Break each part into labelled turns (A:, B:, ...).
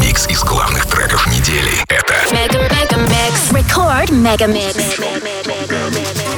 A: Микс из главных треков недели — это...
B: Мега-мега-микс. Record Mega Mix.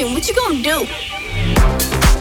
C: What you
D: gonna do?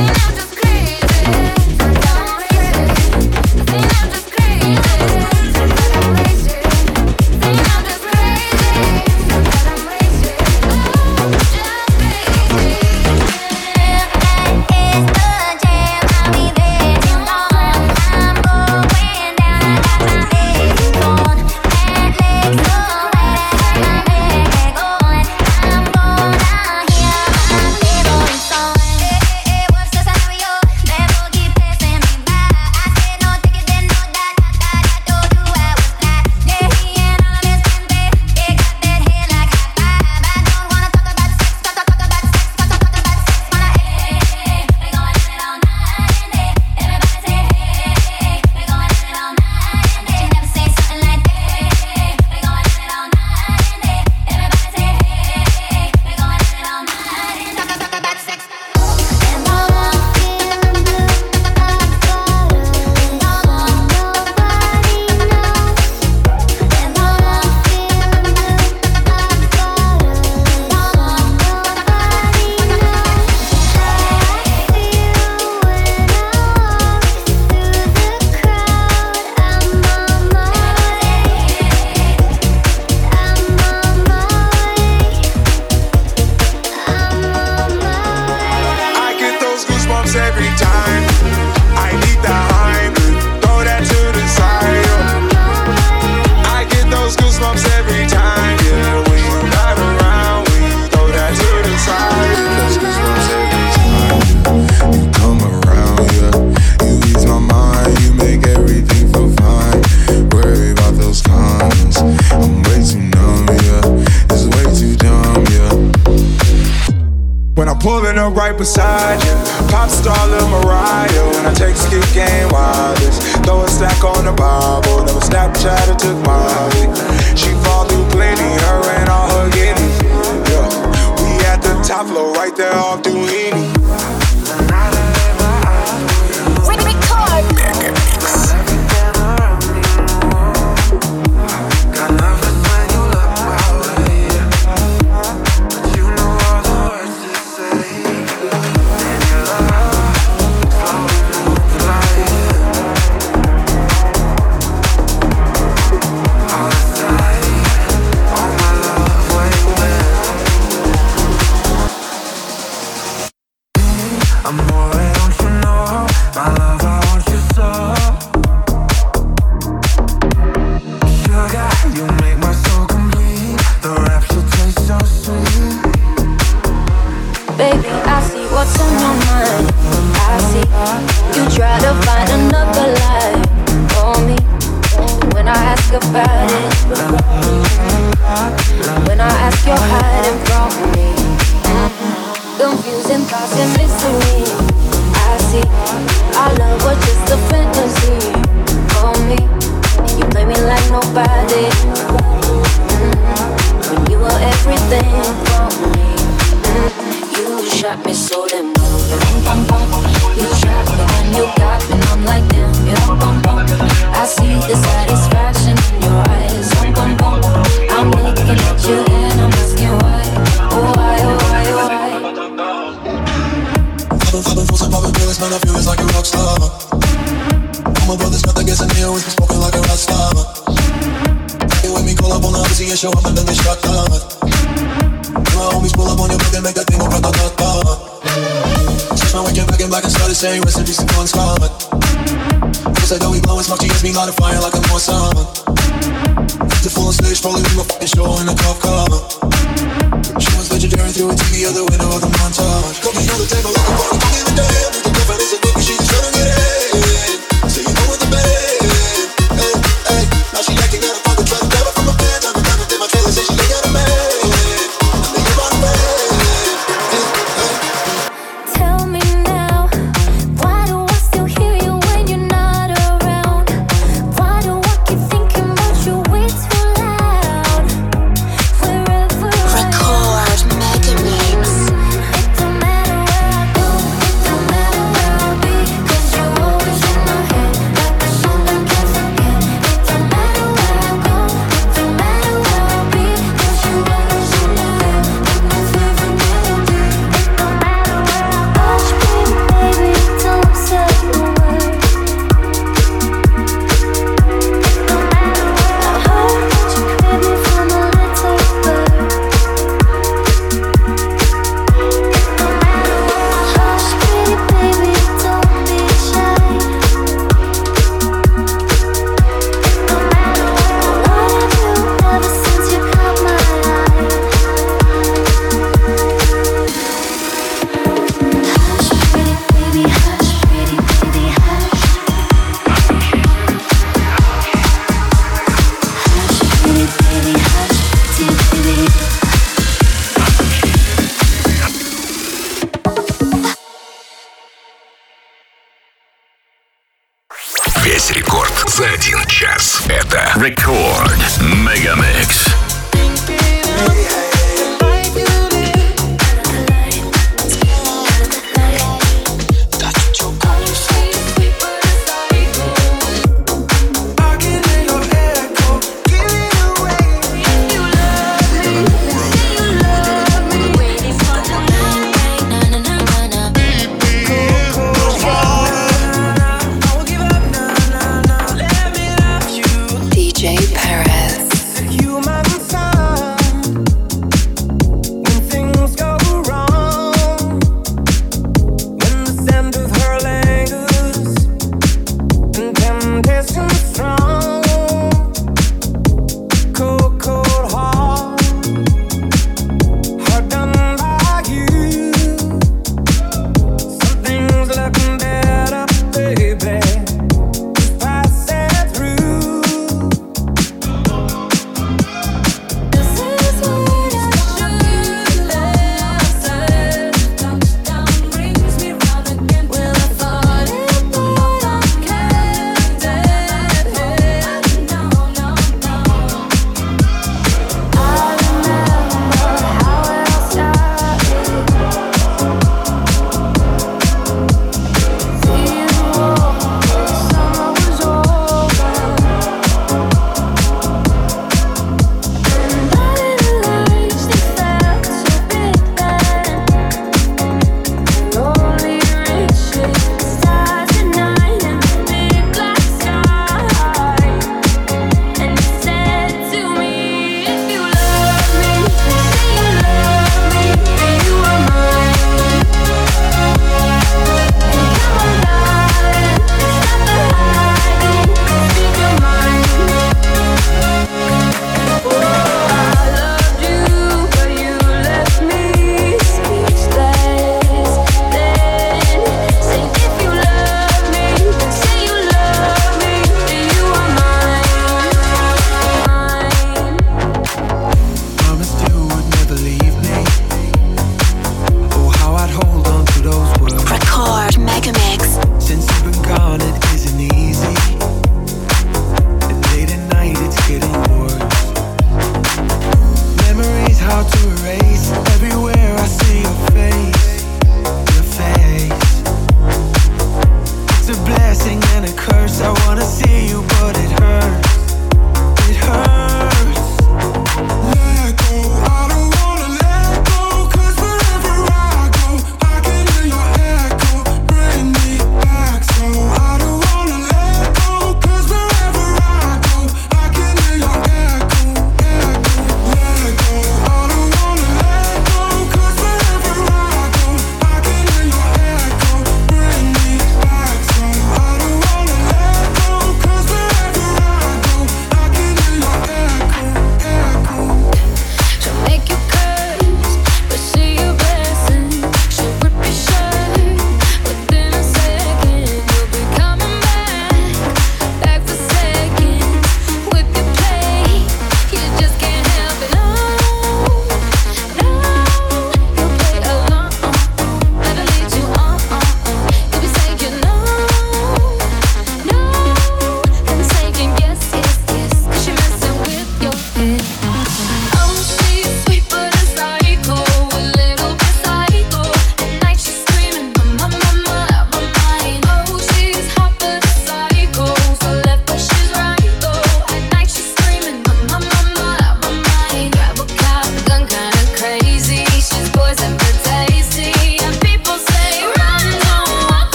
E: Bye. Right beside you. Pop star Lil Mariah, when I take skip game wireless. Throw a stack on the Bible, never Snapchat or took Molly. She fall through plenty, her and all her guineas. Yeah, we at the top floor, right there off Duini. love. say
F: recipes and guns common. Cause I know we blow smoke much as me
B: light a fire like a
F: more
B: summer. The
C: full on stage, probably we
G: my
C: fucking show in
H: a cop car. She was legendary through a TV, other window of the montage. Cooking on the table like a party, falling in the a
G: damn.